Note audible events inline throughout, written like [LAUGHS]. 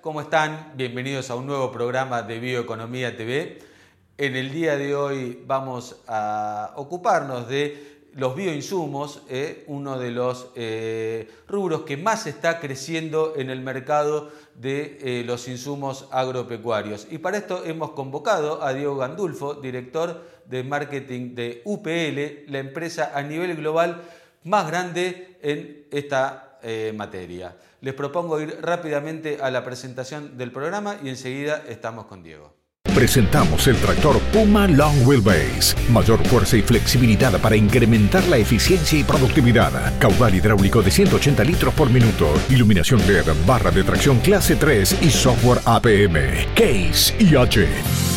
¿Cómo están? Bienvenidos a un nuevo programa de Bioeconomía TV. En el día de hoy vamos a ocuparnos de los bioinsumos, eh, uno de los eh, rubros que más está creciendo en el mercado de eh, los insumos agropecuarios. Y para esto hemos convocado a Diego Gandulfo, director de marketing de UPL, la empresa a nivel global más grande en esta materia. Les propongo ir rápidamente a la presentación del programa y enseguida estamos con Diego. Presentamos el tractor Puma Long Wheelbase. Mayor fuerza y flexibilidad para incrementar la eficiencia y productividad. Caudal hidráulico de 180 litros por minuto. Iluminación LED, barra de tracción clase 3 y software APM. Case IH.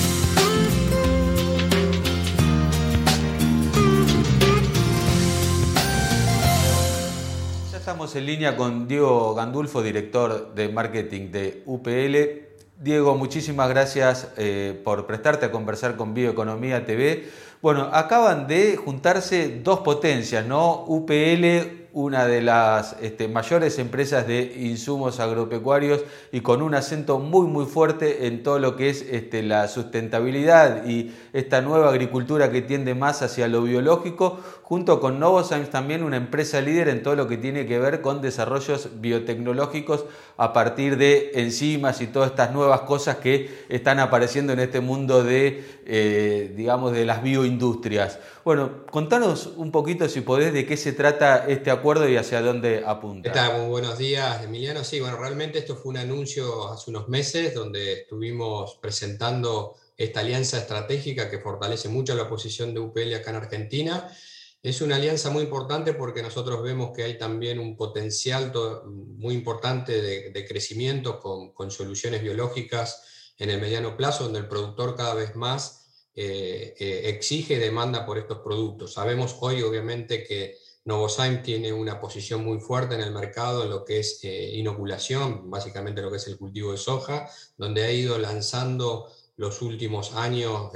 En línea con Diego Gandulfo, director de marketing de UPL. Diego, muchísimas gracias eh, por prestarte a conversar con Bioeconomía TV. Bueno, acaban de juntarse dos potencias, ¿no? UPL una de las este, mayores empresas de insumos agropecuarios y con un acento muy muy fuerte en todo lo que es este, la sustentabilidad y esta nueva agricultura que tiende más hacia lo biológico, junto con Novozymes también una empresa líder en todo lo que tiene que ver con desarrollos biotecnológicos a partir de enzimas y todas estas nuevas cosas que están apareciendo en este mundo de, eh, digamos, de las bioindustrias. Bueno, contanos un poquito, si podés, de qué se trata este acuerdo y hacia dónde apunta. ¿Qué Muy buenos días, Emiliano. Sí, bueno, realmente esto fue un anuncio hace unos meses donde estuvimos presentando esta alianza estratégica que fortalece mucho la posición de UPL acá en Argentina. Es una alianza muy importante porque nosotros vemos que hay también un potencial muy importante de, crecimiento con, con, soluciones biológicas en el mediano plazo, donde el productor cada vez más eh, eh, exige demanda por estos productos. Sabemos hoy, obviamente, que Novozymes tiene una posición muy fuerte en el mercado en lo que es eh, inoculación, básicamente lo que es el cultivo de soja, donde ha ido lanzando los últimos años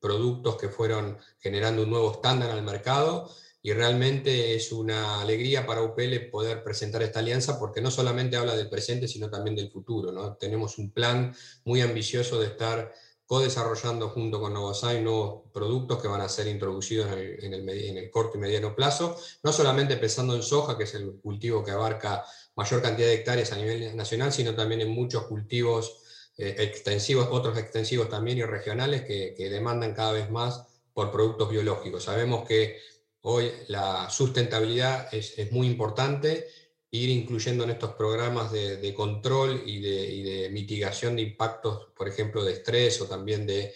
productos que fueron generando un nuevo estándar al mercado y realmente es una alegría para UPL poder presentar esta alianza porque no solamente habla del presente, sino también del futuro. Tenemos un plan muy ambicioso de estar co-desarrollando junto con Novozymes nuevos productos que van a ser introducidos en el, corto y mediano plazo, no solamente pensando en soja, que es el cultivo que abarca mayor cantidad de hectáreas a nivel nacional, sino también en muchos cultivos eh, extensivos, otros extensivos también y regionales que, demandan cada vez más por productos biológicos. Sabemos que hoy la sustentabilidad es muy importante ir incluyendo en estos programas de, control y de, mitigación de impactos, por ejemplo, de estrés o también de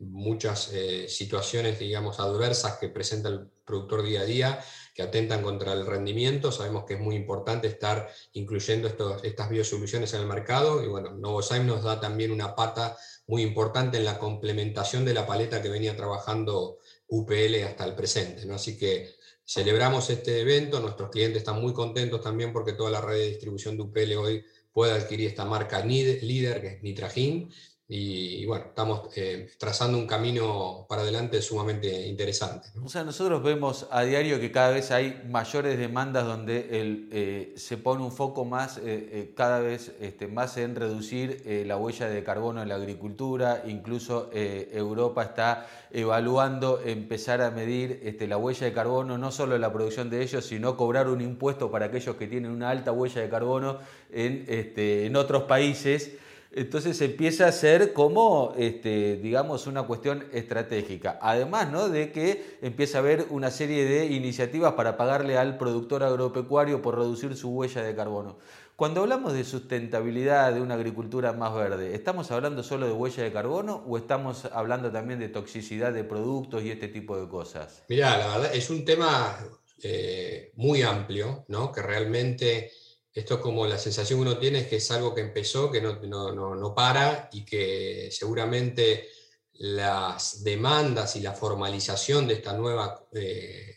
muchas eh, situaciones, digamos, adversas que presenta el productor día a día, que atentan contra el rendimiento. Sabemos que es muy importante estar incluyendo estas biosoluciones en el mercado y bueno, Novozymes nos da también una pata muy importante en la complementación de la paleta que venía trabajando UPL hasta el presente. ¿no? Así que Celebramos este evento, nuestros clientes están muy contentos también porque toda la red de distribución de UPL hoy puede adquirir esta marca líder, que es Nitragin, y, bueno, estamos eh, trazando un camino para adelante sumamente interesante. O sea, nosotros vemos a diario que cada vez hay mayores demandas donde eh, se pone un foco más, eh, cada vez este, más en reducir la huella de carbono en la agricultura, incluso Europa está evaluando empezar a medir este, la huella de carbono, no solo en la producción de ellos, sino cobrar un impuesto para aquellos que tienen una alta huella de carbono en, este, en otros países. Entonces empieza a ser como, este, digamos, una cuestión estratégica. Además ¿no? de que empieza a haber una serie de iniciativas para pagarle al productor agropecuario por reducir su huella de carbono. Cuando hablamos de sustentabilidad, de una agricultura más verde, ¿estamos hablando solo de huella de carbono o estamos hablando también de toxicidad de productos y este tipo de cosas? Mira, la verdad es un tema eh, muy amplio, ¿no? que realmente esto es como la sensación que uno tiene es que es algo que empezó, que no, no, no, para y que seguramente las demandas y la formalización de esta nueva, eh,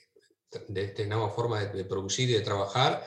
de esta nueva forma de, producir y de trabajar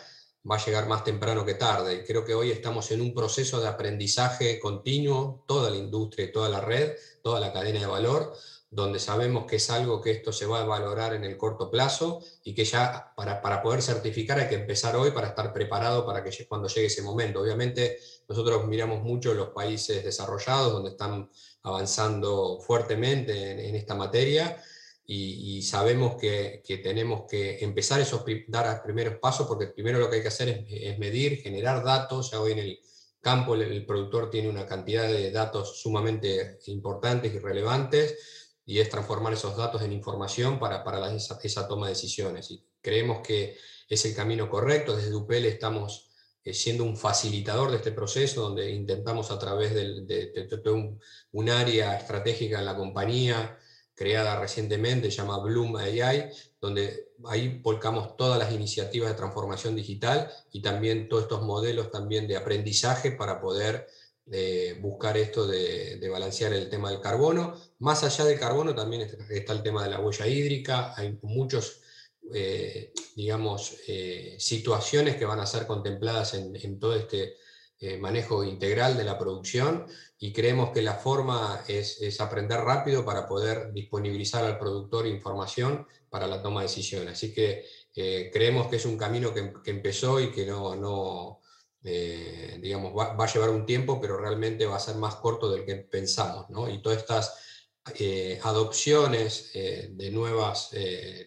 va a llegar más temprano que tarde. Creo que hoy estamos en un proceso de aprendizaje continuo, toda la industria, toda la red, toda la cadena de valor, donde sabemos que es algo que esto se va a valorar en el corto plazo y que ya para, para poder certificar hay que empezar hoy para estar preparado para que cuando llegue ese momento. Obviamente nosotros miramos mucho los países desarrollados donde están avanzando fuertemente en, esta materia y, sabemos que, que, tenemos que empezar esos dar primeros pasos porque primero lo que hay que hacer es, es medir, generar datos. Ya hoy en el campo el, productor tiene una cantidad de datos sumamente importantes y relevantes y es transformar esos datos en información para, para esa, toma de decisiones. Y creemos que es el camino correcto. Desde UPL estamos eh, siendo un facilitador de este proceso, donde intentamos a través de, un, un, área estratégica en la compañía, creada recientemente, se llama Bloom AI, donde ahí volcamos todas las iniciativas de transformación digital y también todos estos modelos también de aprendizaje para poder de buscar esto de, balancear el tema del carbono. Más allá del carbono también está el tema de la huella hídrica, hay muchos, eh, digamos, eh, situaciones que van a ser contempladas en, todo este eh, manejo integral de la producción y creemos que la forma es, aprender rápido para poder disponibilizar al productor información para la toma de decisiones. Así que creemos que es un camino que, que empezó y que no, no eh, digamos, va, a llevar un tiempo, pero realmente va a ser más corto del que pensamos, ¿no? Y todas estas eh, adopciones eh, de nuevas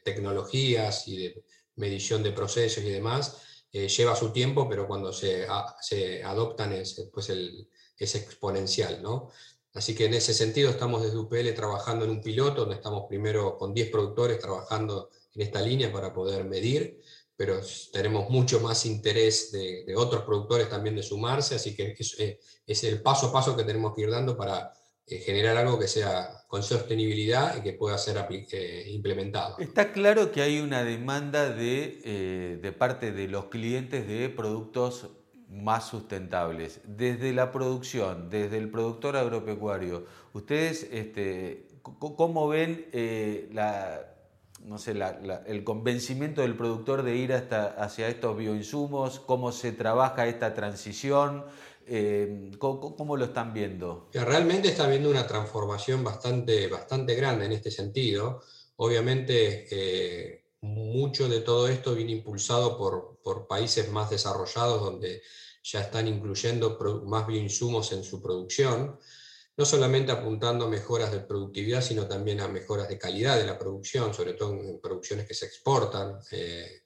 tecnologías y de medición de procesos y demás, lleva su tiempo, pero cuando se, se adoptan es, pues el, es exponencial, ¿no? Así que en ese sentido estamos desde UPL trabajando en un piloto, donde estamos primero con 10 productores trabajando en esta línea para poder medir pero tenemos mucho más interés de, otros productores también de sumarse, así que es, eh, es, el paso a paso que tenemos que ir dando para eh, generar algo que sea con sostenibilidad y que pueda ser eh, implementado. Está claro que hay una demanda de, de parte de los clientes de productos más sustentables. Desde la producción, desde el productor agropecuario, ¿ustedes este, cómo ven la no sé, el convencimiento del productor de ir hasta, hacia estos bioinsumos, cómo se trabaja esta transición, eh, ¿cómo, lo están viendo? Realmente está habiendo una transformación bastante, bastante grande en este sentido. Obviamente, eh, mucho de todo esto viene impulsado por, por países más desarrollados, donde ya están incluyendo más bioinsumos en su producción no solamente apuntando a mejoras de productividad, sino también a mejoras de calidad de la producción, sobre todo en producciones que se exportan, eh,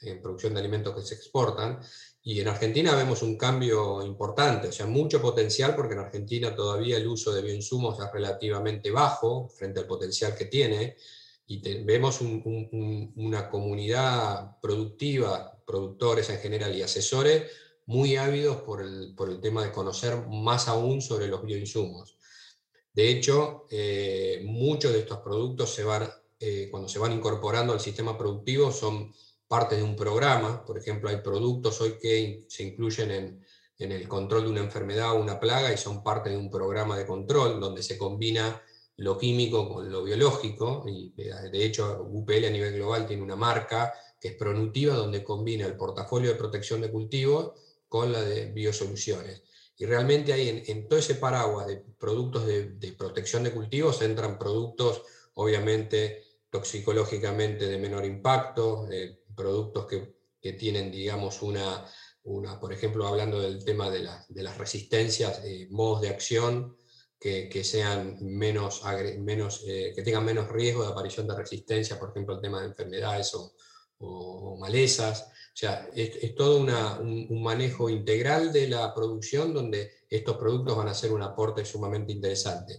en producción de alimentos que se exportan. Y en Argentina vemos un cambio importante, o sea, mucho potencial, porque en Argentina todavía el uso de bioinsumos es relativamente bajo frente al potencial que tiene, y vemos una comunidad productiva, productores en general y asesores, muy ávidos por el, por el tema de conocer más aún sobre los bioinsumos. De hecho, eh, muchos de estos productos se van, eh, cuando se van incorporando al sistema productivo son parte de un programa. Por ejemplo, hay productos hoy que se incluyen en, en el control de una enfermedad o una plaga y son parte de un programa de control donde se combina lo químico con lo biológico. Y de hecho, UPL a nivel global tiene una marca que es Pronutiva, donde combina el portafolio de protección de cultivos con la de biosoluciones. Y realmente ahí en, todo ese paraguas de productos de, protección de cultivos entran productos obviamente toxicológicamente de menor impacto, productos que, que, tienen, digamos, una, una, por ejemplo, hablando del tema de, de las resistencias, eh, modos de acción que, que sean menos, menos eh, que tengan menos riesgo de aparición de resistencia, por ejemplo, el tema de enfermedades o, o malezas. O sea, es, todo un, manejo integral de la producción donde estos productos van a ser un aporte sumamente interesante.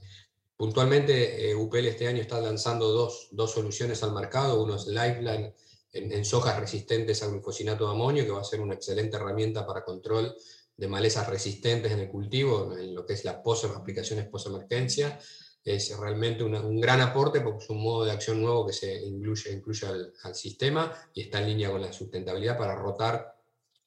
Puntualmente, eh, UPL este año está lanzando dos, dos, soluciones al mercado. Uno es Lifeline en, sojas resistentes a glufosinato de amonio, que va a ser una excelente herramienta para control de malezas resistentes en el cultivo, en lo que es la post aplicaciones post-emergencia es realmente un gran aporte porque es un modo de acción nuevo que se incluye, incluye al, sistema y está en línea con la sustentabilidad para rotar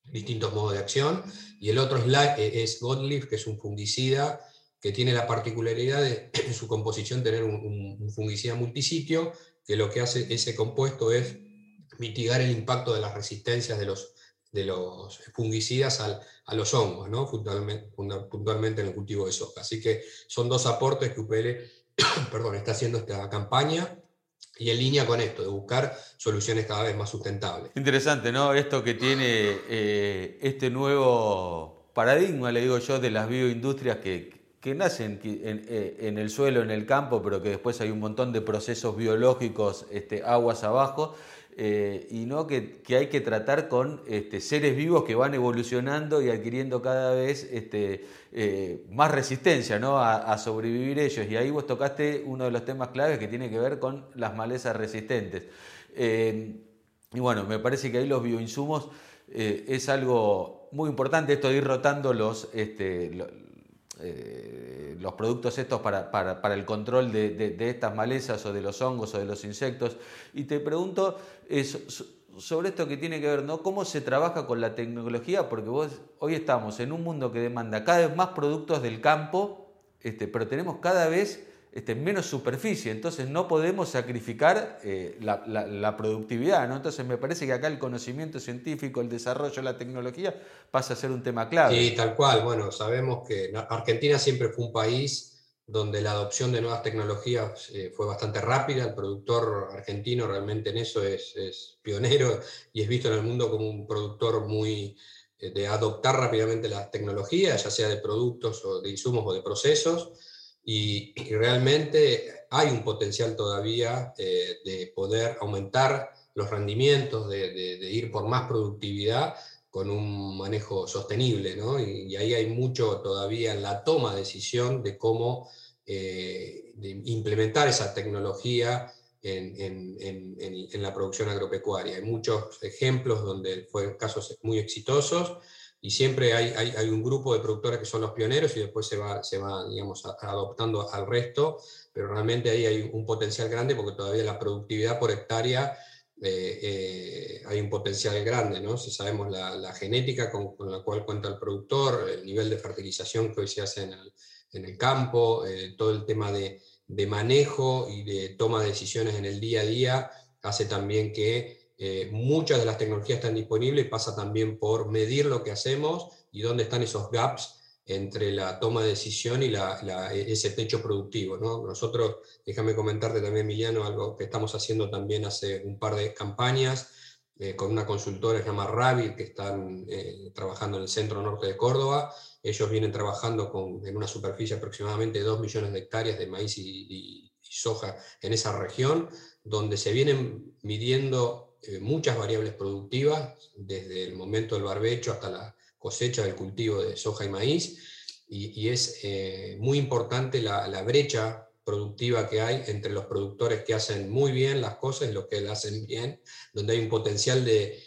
distintos modos de acción. Y el otro es, eh, es Godleaf, que es un fungicida que tiene la particularidad de [CLEARS THROAT] en su composición tener un, fungicida multisitio, que lo que hace ese compuesto es mitigar el impacto de las resistencias de los, de los fungicidas a los hongos, ¿no? puntualmente, en el cultivo de soja. Así que son dos aportes que UPL [COUGHS] perdón, está haciendo esta campaña y en línea con esto, de buscar soluciones cada vez más sustentables. Interesante, ¿no? Esto que tiene eh, este nuevo paradigma, le digo yo, de las bioindustrias que, que nacen eh, en, el suelo, en el campo, pero que después hay un montón de procesos biológicos este, aguas abajo eh, y no que, hay que tratar con este, seres vivos que van evolucionando y adquiriendo cada vez este, eh, más resistencia ¿no? a, sobrevivir ellos. Y ahí vos tocaste uno de los temas claves que tiene que ver con las malezas resistentes. Eh, y bueno, me parece que ahí los bioinsumos es algo muy importante, esto de ir rotando los, este, los productos estos para, para, el control de, de, estas malezas o de los hongos o de los insectos. Y te pregunto sobre esto que tiene que ver, ¿no? ¿Cómo se trabaja con la tecnología? Porque vos hoy estamos en un mundo que demanda cada vez más productos del campo, este, pero tenemos cada vez este, menos superficie, entonces no podemos sacrificar eh, la, productividad, ¿no? Entonces me parece que acá el conocimiento científico, el desarrollo, la tecnología pasa a ser un tema clave. Sí, tal cual. Bueno, sabemos que Argentina siempre fue un país donde la adopción de nuevas tecnologías eh, fue bastante rápida, el productor argentino realmente en eso es, es, pionero y es visto en el mundo como un productor muy eh, de adoptar rápidamente las tecnologías, ya sea de productos o de insumos o de procesos y, realmente hay un potencial todavía eh, de poder aumentar los rendimientos, de, ir por más productividad con un manejo sostenible, ¿no? y, ahí hay mucho todavía en la toma de decisión de cómo eh, implementar esa tecnología en, la producción agropecuaria. Hay muchos ejemplos donde fueron casos muy exitosos y siempre hay, hay, un grupo de productores que son los pioneros y después se va, se va digamos, adoptando al resto, pero realmente ahí hay un potencial grande porque todavía la productividad por hectárea eh, eh, hay un potencial grande, ¿no? Si sabemos la, genética con, la cual cuenta el productor, el nivel de fertilización que hoy se hace en el, en el campo, eh, todo el tema de, de manejo y de toma de decisiones en el día a día, hace también que eh, muchas de las tecnologías están disponibles y pasa también por medir lo que hacemos y dónde están esos gaps entre la toma de decisión y la, ese techo productivo. ¿no? Nosotros, déjame comentarte también, Emiliano, algo que estamos haciendo también hace un par de campañas eh, con una consultora que se llama Ravi, que están eh, trabajando en el centro norte de Córdoba. Ellos vienen trabajando con, en una superficie aproximadamente de 2 millones de hectáreas de maíz y soja en esa región, donde se vienen midiendo eh, muchas variables productivas, desde el momento del barbecho hasta la cosecha del cultivo de soja y maíz, y, es eh, muy importante la, brecha productiva que hay entre los productores que hacen muy bien las cosas y los que las hacen bien, donde hay un potencial de,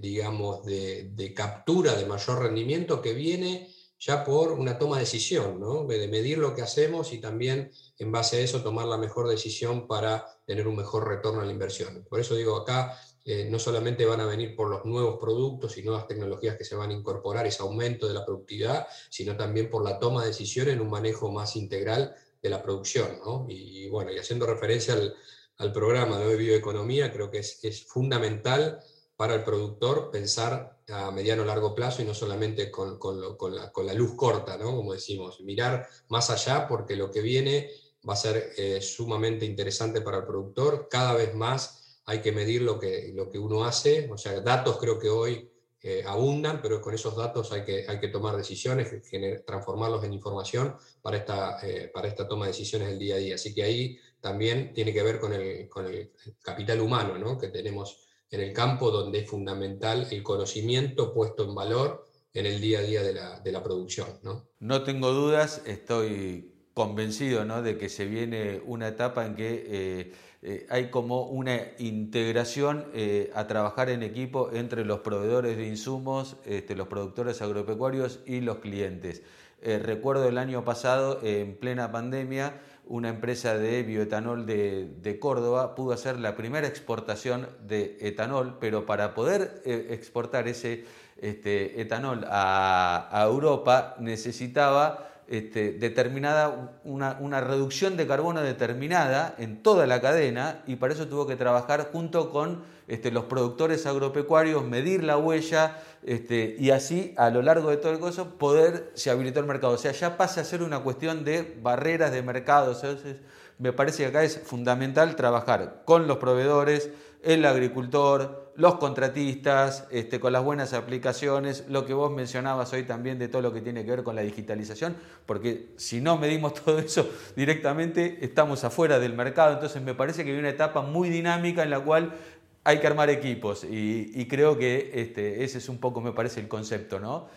digamos, de, captura de mayor rendimiento que viene ya por una toma de decisión, ¿no? de medir lo que hacemos y también en base a eso tomar la mejor decisión para tener un mejor retorno a la inversión. Por eso digo, acá eh, no solamente van a venir por los nuevos productos y nuevas tecnologías que se van a incorporar, ese aumento de la productividad, sino también por la toma de decisión en un manejo más integral de la producción. Y, bueno, y haciendo referencia al, programa de bioeconomía, creo que es fundamental para el productor pensar a mediano o largo plazo y no solamente con, la, luz corta, ¿no? como decimos, mirar más allá porque lo que viene va a ser eh, sumamente interesante para el productor. Cada vez más hay que medir lo que, lo que uno hace, o sea, datos creo que hoy eh, abundan, pero con esos datos hay que, hay que tomar decisiones, transformarlos en información para esta, eh, para esta toma de decisiones del día a día. Así que ahí también tiene que ver con el, con el capital humano ¿no? que tenemos en el campo donde es fundamental el conocimiento puesto en valor en el día a día de la, de la producción. ¿no? no tengo dudas, estoy convencido ¿no? de que se viene una etapa en que eh, eh, hay como una integración eh, a trabajar en equipo entre los proveedores de insumos, este, los productores agropecuarios y los clientes. recuerdo el año pasado, en plena pandemia, una empresa de bioetanol de, Córdoba pudo hacer la primera exportación de etanol, pero para poder eh, exportar ese este, etanol a, Europa necesitaba este, determinada, una, reducción de carbono determinada en toda la cadena y para eso tuvo que trabajar junto con este, los productores agropecuarios, medir la huella este, y así a lo largo de todo el coso poder se habilitó el mercado. O sea, ya pasa a ser una cuestión de barreras de mercado. Entonces, me parece que acá es fundamental trabajar con los proveedores, el agricultor, los contratistas, este, con las buenas aplicaciones, lo que vos mencionabas hoy también de todo lo que tiene que ver con la digitalización, porque si no medimos [LAUGHS] todo eso directamente estamos afuera del mercado, entonces me parece que hay una etapa muy dinámica en la cual hay que armar equipos y, creo que este, ese es un poco, me parece, el concepto, ¿no?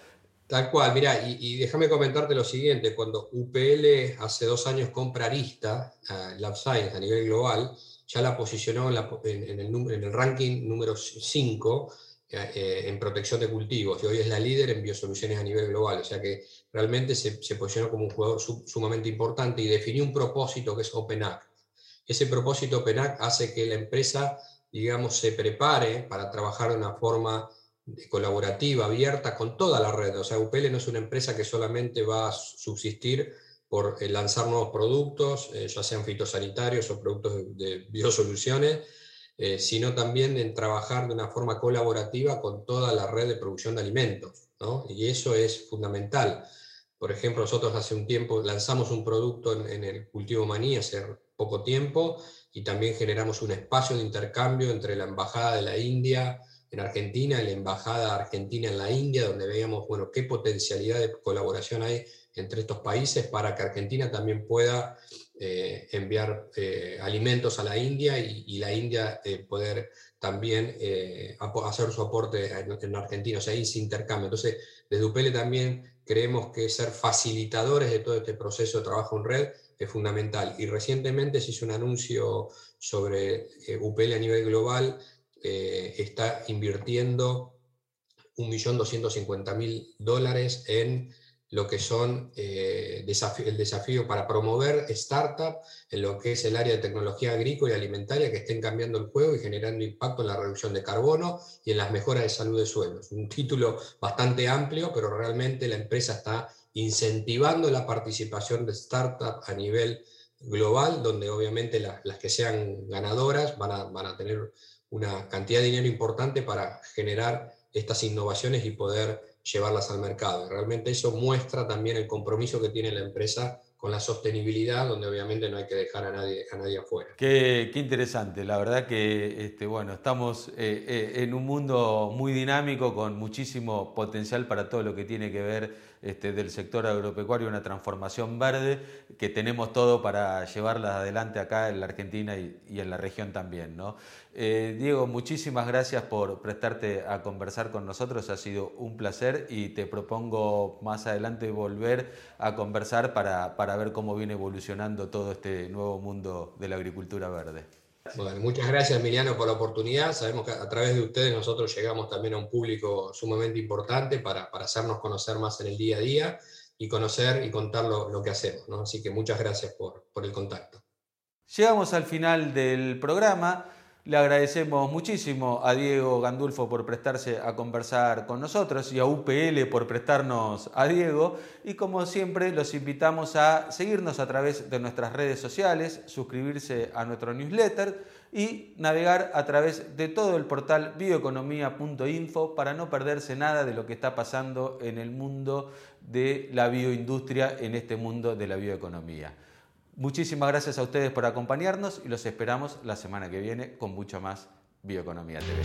Tal cual, mira, y, déjame comentarte lo siguiente, cuando UPL hace dos años compra Arista, uh, Science a nivel global, ya la posicionó en, el, ranking número 5 eh, eh, en protección de cultivos y hoy es la líder en biosoluciones a nivel global. O sea que realmente se, posicionó como un jugador sumamente importante y definió un propósito que es OpenAct. Ese propósito OpenAct hace que la empresa, digamos, se prepare para trabajar de una forma colaborativa, abierta con toda la red. O sea, UPL no es una empresa que solamente va a subsistir por eh, lanzar nuevos productos, eh, ya sean fitosanitarios o productos de, biosoluciones, eh, sino también en trabajar de una forma colaborativa con toda la red de producción de alimentos. Y eso es fundamental. Por ejemplo, nosotros hace un tiempo lanzamos un producto en, en el cultivo maní hace poco tiempo y también generamos un espacio de intercambio entre la Embajada de la India en Argentina y la Embajada Argentina en la India, donde veíamos bueno, qué potencialidad de colaboración hay entre estos países para que Argentina también pueda eh, enviar eh, alimentos a la India y, la India eh, poder también hacer su aporte en, Argentina, o sea, ahí se intercambio. Entonces, desde UPL también creemos que ser facilitadores de todo este proceso de trabajo en red es fundamental. Y recientemente se hizo un anuncio sobre UPL a nivel global, está invirtiendo 1.250.000 dólares en lo que son eh, el desafío para promover startups en lo que es el área de tecnología agrícola y alimentaria que estén cambiando el juego y generando impacto en la reducción de carbono y en las mejoras de salud de suelos. Un título bastante amplio, pero realmente la empresa está incentivando la participación de startups a nivel global, donde obviamente las que sean ganadoras van a, tener una cantidad de dinero importante para generar estas innovaciones y poder llevarlas al mercado. Realmente eso muestra también el compromiso que tiene la empresa con la sostenibilidad, donde obviamente no hay que dejar a nadie, a nadie afuera. Qué, qué interesante, la verdad que este, bueno, estamos eh, eh, en un mundo muy dinámico con muchísimo potencial para todo lo que tiene que ver este, del sector agropecuario, una transformación verde que tenemos todo para llevarla adelante acá en la Argentina y, en la región también. ¿no? Eh, Diego, muchísimas gracias por prestarte a conversar con nosotros, ha sido un placer y te propongo más adelante volver a conversar para, para ver cómo viene evolucionando todo este nuevo mundo de la agricultura verde. Bueno, muchas gracias Emiliano por la oportunidad. Sabemos que a través de ustedes nosotros llegamos también a un público sumamente importante para, para hacernos conocer más en el día a día y conocer y contar lo, lo que hacemos. ¿no? Así que muchas gracias por, por el contacto. Llegamos al final del programa. Le agradecemos muchísimo a Diego Gandulfo por prestarse a conversar con nosotros y a UPL por prestarnos a Diego. Y como siempre, los invitamos a seguirnos a través de nuestras redes sociales, suscribirse a nuestro newsletter y navegar a través de todo el portal bioeconomía.info para no perderse nada de lo que está pasando en el mundo de la bioindustria, en este mundo de la bioeconomía. Muchísimas gracias a ustedes por acompañarnos y los esperamos la semana que viene con mucho más Bioeconomía TV.